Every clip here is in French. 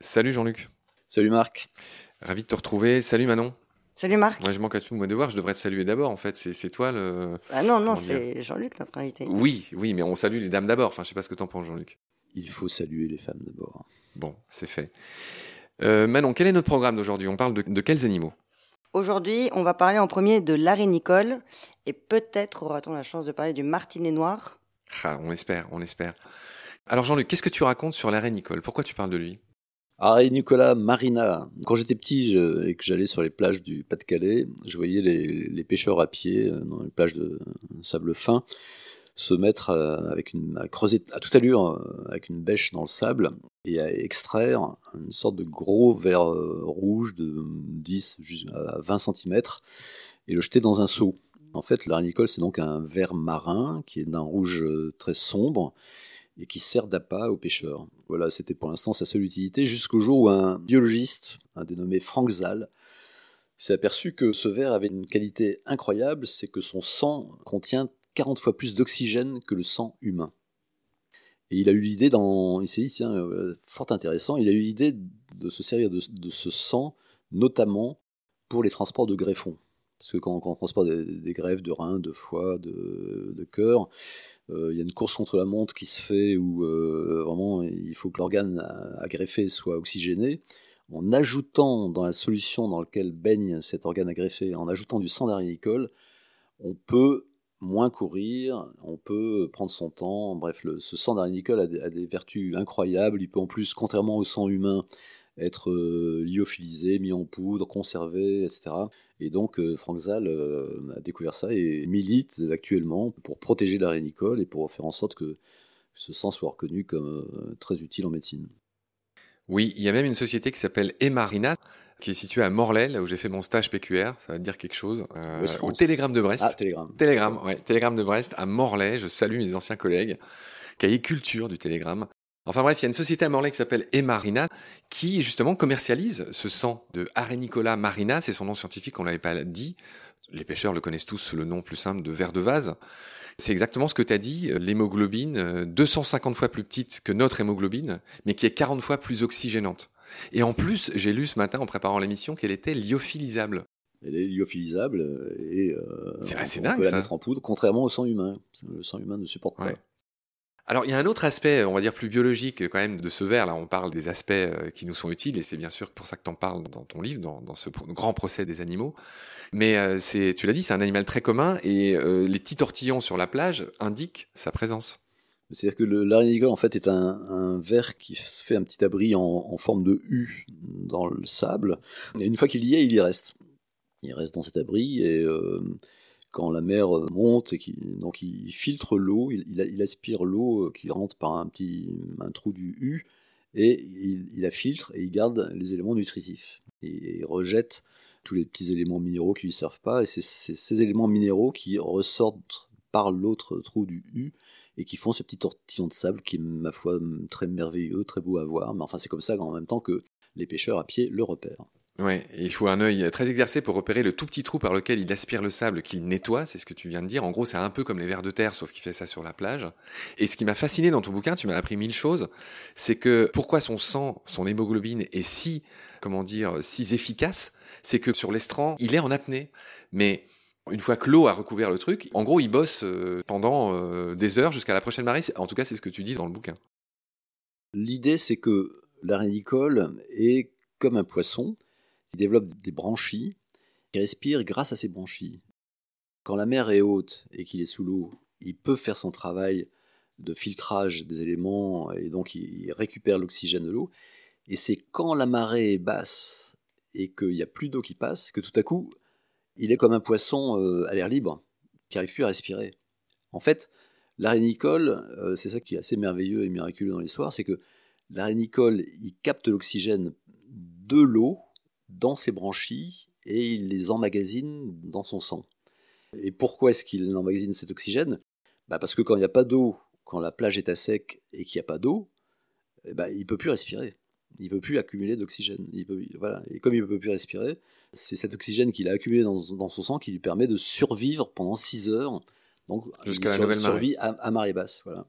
Salut Jean-Luc. Salut Marc. Ravi de te retrouver. Salut Manon. Salut Marc. Moi, je manque à tout mon devoir. Je devrais te saluer d'abord, en fait. C'est toi le. Ah non, non, c'est Jean-Luc, notre invité. Oui, oui, mais on salue les dames d'abord. Enfin, je sais pas ce que t'en penses, Jean-Luc. Il faut saluer les femmes d'abord. Bon, c'est fait. Euh, Manon, quel est notre programme d'aujourd'hui? On parle de, de, quels animaux? Aujourd'hui, on va parler en premier de l'arénicole et peut-être aura-t-on la chance de parler du martinet noir. Ah, on espère, on espère. Alors Jean-Luc, qu'est-ce que tu racontes sur l'arénicole Pourquoi tu parles de lui? Ah, Nicolas Marina. Quand j'étais petit et que j'allais sur les plages du Pas-de-Calais, je voyais les, pêcheurs à pied euh, dans les plages de sable fin se mettre euh, avec une, à creuser à toute allure euh, avec une bêche dans le sable et à extraire une sorte de gros verre rouge de 10 à 20 cm et le jeter dans un seau. En fait, l'arénicole, c'est donc un verre marin qui est d'un rouge très sombre et qui sert d'appât aux pêcheurs. Voilà, c'était pour l'instant sa seule utilité, jusqu'au jour où un biologiste, un dénommé Frank Zal, s'est aperçu que ce verre avait une qualité incroyable, c'est que son sang contient 40 fois plus d'oxygène que le sang humain. Et il a eu l'idée, dans, il s'est dit, tiens, euh, fort intéressant, il a eu l'idée de se servir de, ce sang, notamment pour les transports de greffons. Parce que quand, on transporte des, greffes de reins, de foie, de, de cœur, euh, il y a une course contre la montre qui se fait où euh, vraiment il faut que l'organe à, greffer soit oxygéné. En ajoutant dans la solution dans laquelle baigne cet organe à greffer, en ajoutant du sang d'arénicole, on peut moins courir, on peut prendre son temps. Bref, ce sang d'arénicole a, a, des vertus incroyables. Il peut en plus, contrairement au sang humain, être euh, lyophilisé, mis en poudre, conservé, etc. Et donc euh, Frank Zal euh, a découvert ça et milite actuellement pour protéger la rénicole et pour faire en sorte que ce sang soit reconnu comme très utile en médecine. Oui, il y a même une société qui s'appelle Emarina, qui est située à Morlaix, là où j'ai fait mon stage PQR, ça va te dire quelque chose, au Télégramme de Brest. Ah, Télégramme. Télégramme, ouais, Télégramme de Brest, à Morlaix, je salue mes anciens collègues, cahier culture du Télégramme. Enfin bref, il y a une société à Morlaix qui s'appelle Emarina qui justement commercialise ce sang de Arenicola marina, c'est son nom scientifique, on l'avait pas dit. Les pêcheurs le connaissent tous sous le nom plus simple de ver de vase. C'est exactement ce que tu as dit, l'hémoglobine 250 euh, fois plus petite que notre hémoglobine, mais qui est 40 fois plus oxygénante. Et en plus, j'ai lu ce matin en préparant l'émission qu'elle était lyophilisable. Elle est lyophilisable et euh, c'est assez dingue peut la mettre en poudre, contrairement au sang humain. Le sang humain ne supporte pas. Alors il y a un autre aspect, on va dire plus biologique quand même de ce verre. Là, on parle des aspects euh, qui nous sont utiles et c'est bien sûr pour ça que tu en parles dans ton livre, dans, ce grand procès des animaux. Mais euh, c'est, tu l'as dit, c'est un animal très commun et euh, les petits tortillons sur la plage indiquent sa présence. C'est-à-dire que l'arénicole en fait est un, un, verre qui se fait un petit abri en, en, forme de U dans le sable. Et une fois qu'il y est, il y reste. Il reste dans cet abri et quand la mer euh, monte et qu'il donc il filtre l'eau, il, aspire l'eau euh, qui rentre par un petit un trou du U et il, la filtre et il garde les éléments nutritifs et, il rejette tous les petits éléments minéraux qui lui servent pas et c'est ces éléments minéraux qui ressortent par l'autre trou du U et qui font ce petit tortillon de sable qui est ma foi très merveilleux, très beau à voir, mais enfin c'est comme ça en même temps que les pêcheurs à pied le repèrent. Ouais, il faut un œil très exercé pour repérer le tout petit trou par lequel il aspire le sable qu'il nettoie, c'est ce que tu viens de dire. En gros, c'est un peu comme les vers de terre, sauf qu'il fait ça sur la plage. Et ce qui m'a fasciné dans ton bouquin, tu m'as appris mille choses, c'est que pourquoi son sang, son hémoglobine est si, comment dire, si efficace, c'est que sur l'estran, il est en apnée. Mais une fois que l'eau a recouvert le truc, en gros, il bosse euh, pendant euh, des heures jusqu'à la prochaine marée. En tout cas, c'est ce que tu dis dans le bouquin. L'idée, c'est que l'arénicole est comme un poisson il développe des branchies, qui respire grâce à ces branchies. Quand la mer est haute et qu'il est sous l'eau, il peut faire son travail de filtrage des éléments et donc il récupère l'oxygène de l'eau. Et c'est quand la marée est basse et qu'il n'y a plus d'eau qui passe que tout à coup, il est comme un poisson euh, à l'air libre qui n'arrive plus à respirer. En fait, l'arénicole, euh, c'est ça qui est assez merveilleux et miraculeux dans l'histoire, c'est que l'arénicole, il capte l'oxygène de l'eau dans ses branchies et il les emmagasine dans son sang. Et pourquoi est-ce qu'il emmagasine cet oxygène? Bah Parce que quand il n'y a pas d'eau, quand la plage est à sec et qu'il n'y a pas d'eau, eh bah, il ne peut plus respirer. Il ne peut plus accumuler d'oxygène. Voilà. Et comme il ne peut plus respirer, c'est cet oxygène qu'il a accumulé dans, son sang qui lui permet de survivre pendant 6 heures. Donc, jusqu'à la nouvelle survie à, marée basse. Voilà.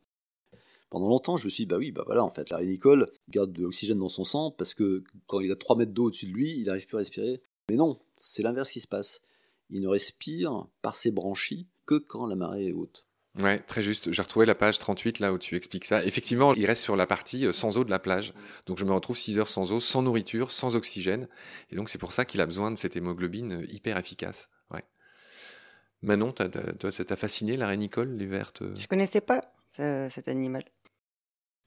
Pendant longtemps, je me suis dit, bah oui, bah voilà, en fait, la Nicole garde de l'oxygène dans son sang parce que quand il a 3 mètres d'eau au-dessus de lui, il n'arrive plus à respirer. Mais non, c'est l'inverse qui se passe. Il ne respire par ses branchies que quand la marée est haute. Ouais, très juste. J'ai retrouvé la page 38 là où tu expliques ça. Effectivement, il reste sur la partie euh, sans eau de la plage. Donc je me retrouve 6 heures sans eau, sans nourriture, sans oxygène. Et donc c'est pour ça qu'il a besoin de cette hémoglobine euh, hyper efficace. Ouais. Manon, toi, ça t'a fasciné la Nicole, les vertes Je connaissais pas cet animal.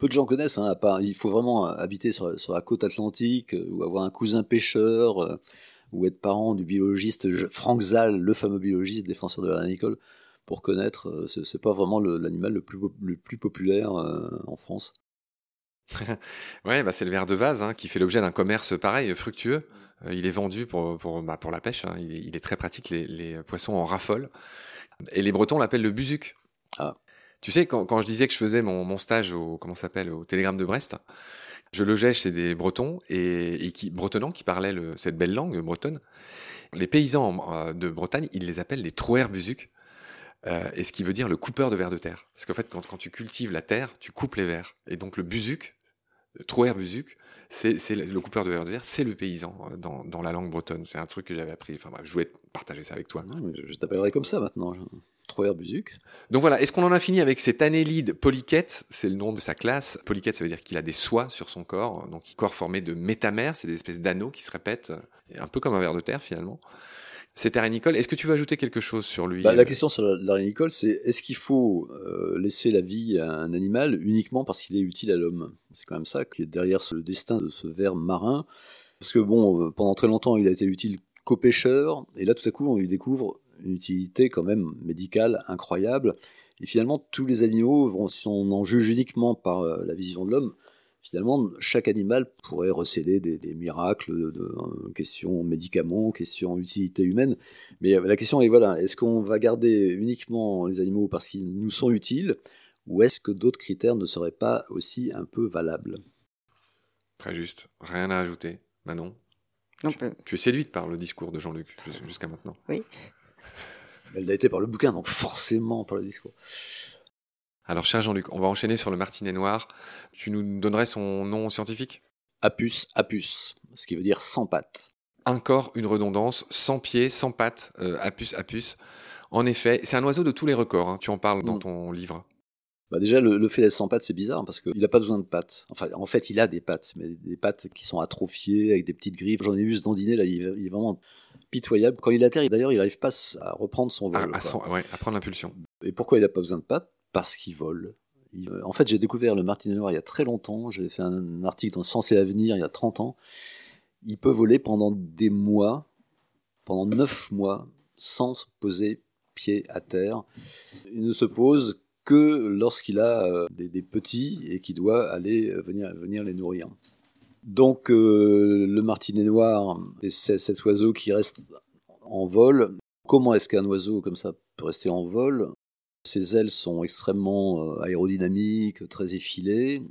Peu de gens connaissent, hein, à part, il faut vraiment habiter sur, sur, la côte atlantique euh, ou avoir un cousin pêcheur ou être parent du biologiste Frank Zal, le fameux biologiste défenseur de la Nicole pour connaître. Euh, c'est pas vraiment l'animal le, plus, le plus populaire euh, en France. ouais, bah c'est le ver de vase hein, qui fait l'objet d'un commerce pareil, fructueux. Euh, il est vendu pour, pour, bah, pour la pêche. Hein. Il, est, très pratique. Les, les, poissons en raffolent. Et les Bretons l'appellent le buzuc. Ah. Tu sais, quand, je disais que je faisais mon, stage au comment s'appelle au Télégramme de Brest, je logeais chez des Bretons et, qui bretonnants qui parlaient cette belle langue bretonne. Les paysans de Bretagne, ils les appellent les trouers buzuc. Euh, et ce qui veut dire le coupeur de vers de terre. Parce qu'en fait, quand, tu cultives la terre, tu coupes les vers. Et donc le buzuc, le trouer buzuc, c'est le coupeur de vers de terre, c'est le paysan euh, dans, la langue bretonne. C'est un truc que j'avais appris. Enfin bref, je voulais partager ça avec toi. Je t'appellerai comme ça maintenant. Buzuc. Donc voilà, est-ce qu'on en a fini avec cet annélide polychète? C'est le nom de sa classe. Polychète, ça veut dire qu'il a des soies sur son corps. Donc, corps formé de métamères, c'est des espèces d'anneaux qui se répètent, un peu comme un ver de terre finalement. C'est Nicole. Est-ce que tu veux ajouter quelque chose sur lui? Bah, La question sur Nicole, c'est est-ce qu'il faut euh, laisser la vie à un animal uniquement parce qu'il est utile à l'homme? C'est quand même ça qui est derrière le destin de ce ver marin. Parce que bon, euh, pendant très longtemps, il a été utile qu'aux pêcheurs, et là tout à coup, on lui découvre une utilité quand même médicale incroyable. Et finalement, tous les animaux, si on en juge uniquement par euh, la vision de l'homme, finalement, chaque animal pourrait recéler des, miracles de, de euh, questions médicaments, questions utilité humaine. Mais la question est voilà, est-ce qu'on va garder uniquement les animaux parce qu'ils nous sont utiles, ou est-ce que d'autres critères ne seraient pas aussi un peu valables? Très juste. Rien à ajouter. Manon? Tu, tu es séduite par le discours de Jean-Luc jusqu'à maintenant. Oui. Elle a été par le bouquin, donc forcément par le discours. Alors, cher Jean-Luc, on va enchaîner sur le martinet noir. Tu nous donnerais son nom scientifique? Apus apus, ce qui veut dire sans pattes. Un corps, une redondance, sans pieds, sans pattes, euh, apus apus. En effet, c'est un oiseau de tous les records. Hein. Tu en parles dans mm. ton livre. Bah déjà, le, fait d'être sans pattes, c'est bizarre parce qu'il n'a pas besoin de pattes. Enfin, en fait, il a des pattes, mais des pattes qui sont atrophiées avec des petites griffes. J'en ai vu ce dandiner là, il, est vraiment pitoyable. Quand il atterrit, d'ailleurs, il n'arrive pas à reprendre son vol. À, à prendre l'impulsion. Et pourquoi il n'a pas besoin de pattes? Parce qu'il vole. En fait, j'ai découvert le martinet noir il y a très longtemps. J'ai fait un article dans Science et Avenir il y a 30 ans. Il peut voler pendant des mois, pendant 9 mois, sans poser pied à terre. Il ne se pose que lorsqu'il a euh, des, petits et qu'il doit aller euh, venir, venir les nourrir. Donc euh, le martinet noir, c'est cet oiseau qui reste en vol. Comment est-ce qu'un oiseau comme ça peut rester en vol? Ses ailes sont extrêmement euh, aérodynamiques, très effilées.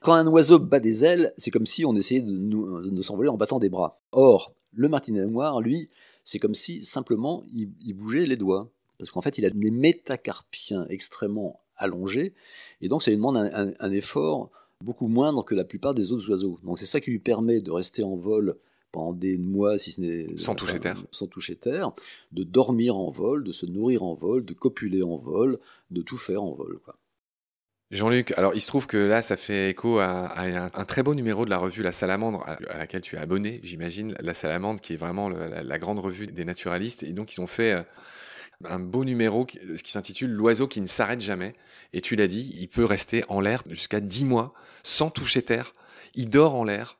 Quand un oiseau bat des ailes, c'est comme si on essayait de, s'envoler en battant des bras. Or, le martinet noir, lui, c'est comme si simplement il, bougeait les doigts. Parce qu'en fait, il a des métacarpiens extrêmement allongés, et donc ça lui demande un effort beaucoup moindre que la plupart des autres oiseaux. Donc c'est ça qui lui permet de rester en vol pendant des mois, si ce n'est sans toucher terre, sans toucher terre, de dormir en vol, de se nourrir en vol, de copuler en vol, de tout faire en vol. Jean-Luc, alors il se trouve que là, ça fait écho à, un, très beau numéro de la revue La Salamandre, à, laquelle tu es abonné, j'imagine. La Salamandre, qui est vraiment la, grande revue des naturalistes. Et donc, ils ont fait euh, un beau numéro qui, qui s'intitule L'oiseau qui ne s'arrête jamais. Et tu l'as dit, il peut rester en l'air jusqu'à 10 mois sans toucher terre. Il dort en l'air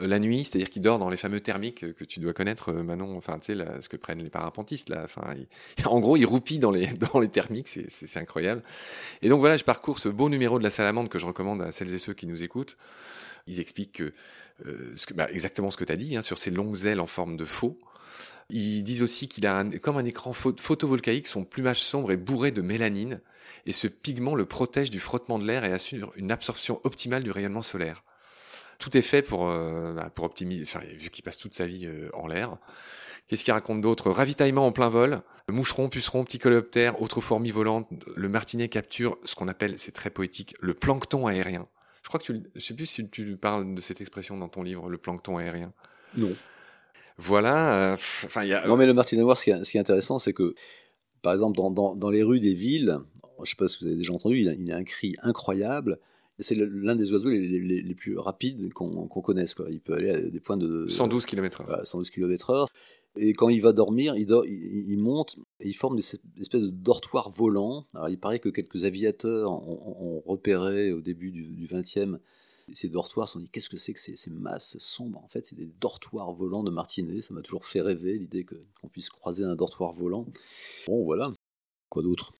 euh, la nuit, c'est-à-dire qu'il dort dans les fameux thermiques que tu dois connaître, euh, Manon, enfin, tu sais, ce que prennent les parapentistes, là. Enfin, en gros, il roupit dans les, dans les thermiques, c'est incroyable. Et donc voilà, je parcours ce beau numéro de la salamandre que je recommande à celles et ceux qui nous écoutent. Ils expliquent que, euh, ce bah, exactement ce que tu as dit, hein, sur ces longues ailes en forme de faux. Ils disent aussi qu'il a comme un écran photovoltaïque, son plumage sombre est bourré de mélanine, et ce pigment le protège du frottement de l'air et assure une absorption optimale du rayonnement solaire tout est fait pour, euh, bah, optimiser, enfin, vu qu'il passe toute sa vie euh, en l'air. Qu'est-ce qu'il raconte d'autre? Ravitaillement en plein vol, moucheron, puceron, petit coléoptère, autre fourmi volante. Le martinet capture ce qu'on appelle, c'est très poétique, le plancton aérien. Je crois que tu, je sais plus si tu parles de cette expression dans ton livre, le plancton aérien. Non. Voilà. euh, Enfin, il y a. Non, mais le martinet noir, ce qui est, ce qui est intéressant, c'est que, par exemple, dans, dans, dans les rues des villes, je ne sais pas si vous avez déjà entendu, il a, il a un cri incroyable. C'est l'un des oiseaux les, les- les plus rapides qu'on connaisse. Quoi. Il peut aller à des points de 112 km/h. voilà, 112 km/h. Et quand il va dormir, il, dort, il, il monte et il forme des espèces de dortoirs volants. Alors, il paraît que quelques aviateurs ont, ont- repéré au début du, 20e ces dortoirs. Sont dit qu'est-ce que c'est que ces, ces masses sombres? En fait, c'est des dortoirs volants de martinets. Ça m'a toujours fait rêver l'idée qu'on puisse croiser un dortoir volant. Bon, voilà. Quoi d'autre?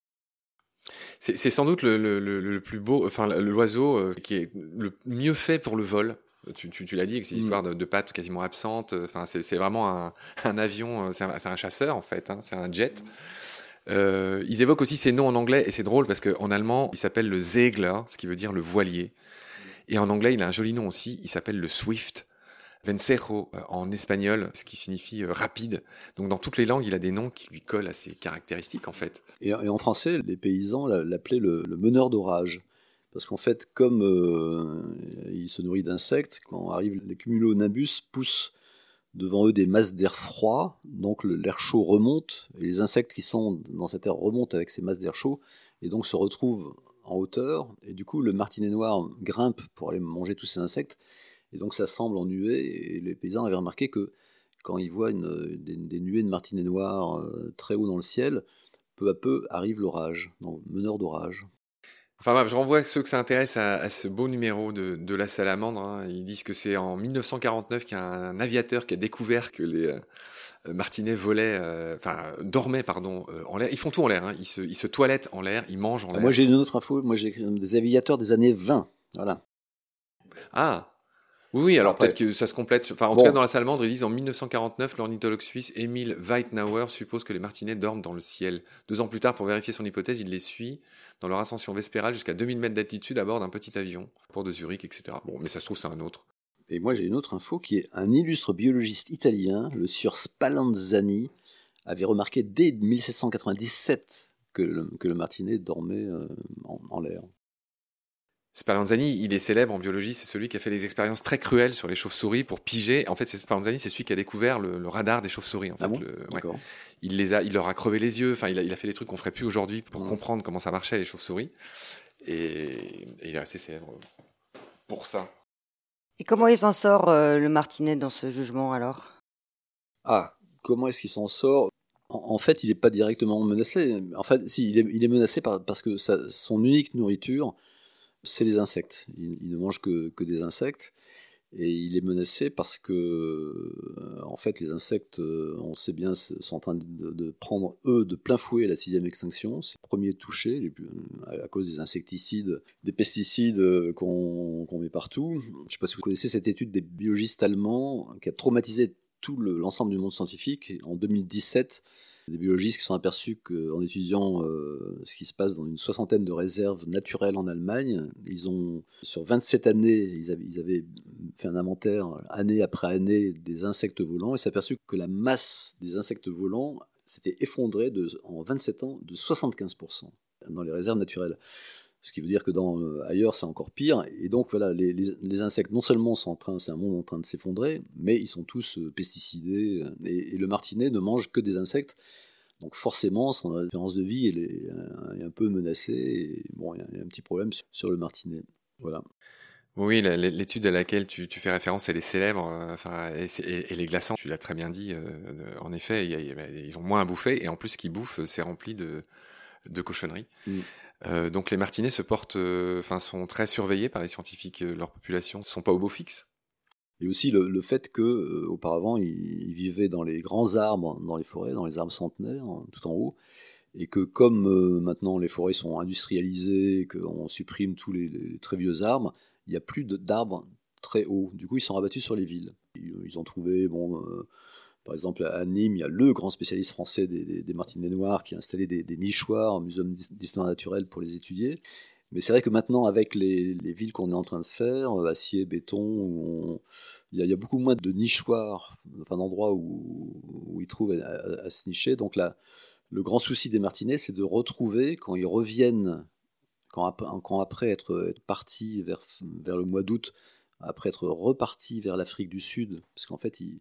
C'est sans doute le, le- le- le plus beau, enfin l'oiseau euh, qui est le mieux fait pour le vol. Tu, tu- tu l'as dit, avec ces Mm. histoires de, de pattes quasiment absentes. Enfin, c'est vraiment un, un avion, euh, c'est un, chasseur en fait, hein, c'est un jet. Euh, ils évoquent aussi ses noms en anglais et c'est drôle parce qu'en allemand, il s'appelle le Segler, ce qui veut dire le voilier. Et en anglais, il a un joli nom aussi, il s'appelle le Swift. Vencejo euh, en espagnol, ce qui signifie euh, rapide. Donc dans toutes les langues, il a des noms qui lui collent à ses caractéristiques en fait. Et, en français, les paysans l'a- l'appelaient le, meneur d'orage. Parce qu'en fait, comme euh, il se nourrit d'insectes, quand arrivent les cumulonimbus, poussent devant eux des masses d'air froid, donc l'air chaud remonte, et les insectes qui sont dans cet air remontent avec ces masses d'air chaud, et donc se retrouvent en hauteur, et du coup le martinet noir grimpe pour aller manger tous ces insectes, et donc ça semble en nuée, et les paysans avaient remarqué que quand ils voient des nuées de martinets noirs euh, très haut dans le ciel, peu à peu arrive l'orage, donc meneur d'orage. Enfin bref, je renvoie ceux que ça intéresse à, à ce beau numéro de, de la salamandre. hein. Ils disent que c'est en 1949 qu'il y a un aviateur qui a découvert que les euh, martinets volaient, euh, enfin dormaient pardon, euh, en l'air. Ils font tout en l'air. Hein. Ils, se, ils se toilettent en l'air, ils mangent en Ah, l'air. moi j'ai une autre info, moi j'ai des aviateurs des années 20. Voilà. Ah oui, oui, alors peut-être que ça se complète. Enfin, en Bon. tout cas, dans la salamandre, ils disent en 1949, l'ornithologue suisse Emil Weitnauer suppose que les martinets dorment dans le ciel. Deux ans plus tard, pour vérifier son hypothèse, il les suit dans leur ascension vespérale jusqu'à 2000 mètres d'altitude à bord d'un petit avion, port de Zurich, etc. Bon, mais ça se trouve, c'est un autre. Et moi j'ai une autre info qui est un illustre biologiste italien, le sieur Spallanzani, avait remarqué dès 1797 que le, que le martinet dormait euh, en, en l'air. Spallanzani, il est célèbre en biologie, c'est celui qui a fait des expériences très cruelles sur les chauves-souris pour piger. En fait, c'est Spallanzani, c'est celui qui a découvert le, le radar des chauves-souris. En fait, Ah bon Le- ouais. D'accord. il les a, il leur a crevé les yeux. Enfin, il a, il a fait des trucs qu'on ferait plus aujourd'hui pour Ouais. comprendre comment ça marchait les chauves-souris. Et, et il est assez célèbre pour ça. Et comment il s'en sort, euh, le martinet, dans ce jugement, alors? Ah, comment est-ce qu'il s'en sort en, en fait, il n'est pas directement menacé. En fait, si, il est, il est menacé par- parce que sa- son unique nourriture, c'est les insectes. Il, ne mange que, que des insectes. Et il est menacé parce que, euh, en fait, les insectes, euh, on sait bien, sont en train de, prendre, eux, de plein fouet la sixième extinction. C'est les premiers touchés les plus- à cause des insecticides, des pesticides euh, qu'on met partout. Je ne sais pas si vous connaissez cette étude des biologistes allemands qui a traumatisé tout le- l'ensemble du monde scientifique. En 2017, des biologistes qui sont aperçus qu'en étudiant euh, ce qui se passe dans une soixantaine de réserves naturelles en Allemagne, ils ont, sur 27 années, ils avaient, fait un inventaire année après année des insectes volants et s'aperçu que la masse des insectes volants s'était effondrée de, en 27 ans de 75% dans les réserves naturelles. Ce qui veut dire que dans, euh, ailleurs, c'est encore pire. Et donc, voilà, les, les- les insectes, non seulement sont en train, c'est un monde en train de s'effondrer, mais ils sont tous euh, pesticidés. euh, Et, le martinet ne mange que des insectes. Donc, forcément, son espérance de vie est, euh, est un peu menacée. Bon, il y, a- un petit problème sur, le martinet. Voilà. Oui, l'étude à laquelle tu, fais référence, elle est célèbre. Enfin, et, et- et les glaçants, tu l'as très bien dit. en effet, ils ont moins à bouffer et en plus, ce qu'ils bouffent, c'est rempli de, de cochonneries. Mm. Euh, donc, les martinets se portent, euh, enfin, sont très surveillés par les scientifiques. euh, Leur population ne sont pas au beau fixe. Et aussi le, le fait que euh, auparavant ils, ils vivaient dans les grands arbres, dans les forêts, dans les arbres centenaires, hein, tout en haut, et que comme maintenant les forêts sont industrialisées, qu'on supprime tous les, les très vieux arbres, il n'y a plus d'arbres très hauts. Du coup, ils sont rabattus sur les villes. Ils, ils ont trouvé, bon, par exemple à Nîmes, il y a le grand spécialiste français des, des- martinets noirs qui a installé des, nichoirs au muséum d'histoire naturelle pour les étudier. Mais c'est vrai que maintenant, avec les, villes qu'on est en train de faire, euh, acier, béton, il y, a beaucoup moins de nichoirs, enfin d'endroits où, ils trouvent à, se nicher. Donc là, le grand souci des Martinets, c'est de retrouver, quand ils reviennent, quand, après être, partis vers, vers le mois d'août, après être repartis vers l'Afrique du Sud, parce qu'en fait, ils,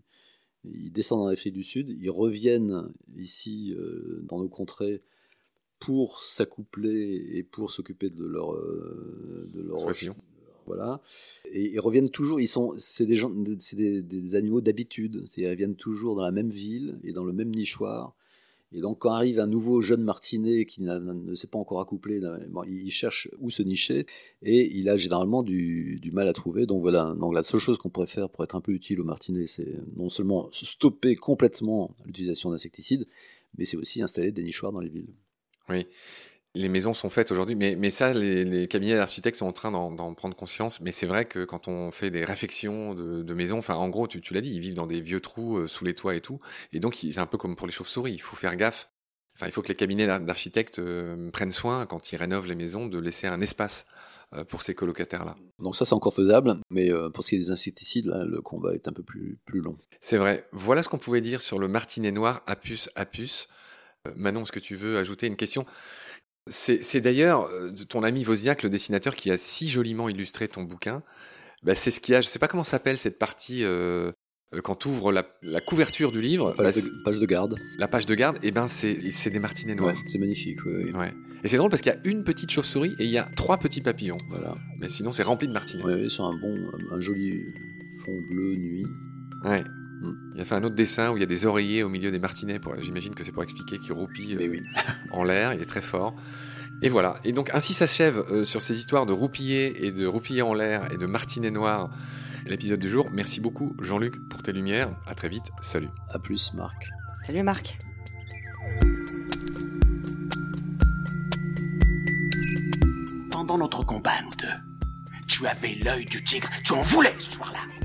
ils descendent en Afrique du Sud, ils reviennent ici euh, dans nos contrées pour s'accoupler et pour s'occuper de leur euh, de leur voilà. Et ils reviennent toujours ils sont c'est des gens c'est des, des, animaux d'habitude. Ils reviennent toujours dans la même ville et dans le même nichoir et donc, quand arrive un nouveau jeune martinet qui ne s'est pas encore accouplé, il cherche où se nicher et il a généralement du, mal à trouver. Donc voilà, donc la seule chose qu'on pourrait faire pour être un peu utile au martinet, c'est non seulement stopper complètement l'utilisation d'insecticides, mais c'est aussi installer des nichoirs dans les villes. Oui les maisons sont faites aujourd'hui, mais, mais ça, les, cabinets d'architectes sont en train d'en prendre conscience. Mais c'est vrai que quand on fait des réfections de, maisons, enfin, en gros, tu, tu l'as dit, ils vivent dans des vieux trous euh, sous les toits et tout. Et donc, c'est un peu comme pour les chauves-souris. Il faut faire gaffe. Enfin, il faut que les cabinets d'architectes euh, prennent soin, quand ils rénovent les maisons, de laisser un espace euh, pour ces colocataires-là. Donc ça, c'est encore faisable, mais pour ce qui est des insecticides, le combat est un peu plus, plus long. C'est vrai. Voilà ce qu'on pouvait dire sur le martinet noir Apus Apus. Manon, est-ce que tu veux ajouter une question? C'est d'ailleurs euh, ton ami Wozniak, le dessinateur, qui a si joliment illustré ton bouquin. Bah, c'est ce qu'il y a. Je sais pas comment s'appelle cette partie euh, quand tu ouvres la, couverture du livre. La page, de, page, de, garde. La page de garde, et eh ben c'est des martinets noirs. c'est magnifique. Ouais. Et c'est drôle parce qu'il y a une petite chauve-souris et il y a trois petits papillons. Voilà. Mais sinon c'est rempli de martinets. Oui, c'est un bon, un joli fond bleu nuit. Ouais. Il a fait un autre dessin où il y a des oreillers au milieu des martinets. J'imagine que c'est pour expliquer qu'il roupille euh, en l'air. Il est très fort. Et voilà. Et donc ainsi s'achève euh, sur ces histoires de roupiller et de roupiller en l'air et de martinets noirs l'épisode du jour. Merci beaucoup Jean-Luc pour tes lumières. À très vite. Salut. À plus Marc. Salut Marc. Pendant notre combat, nous deux, tu avais l'œil du tigre. Tu en voulais ce soir-là.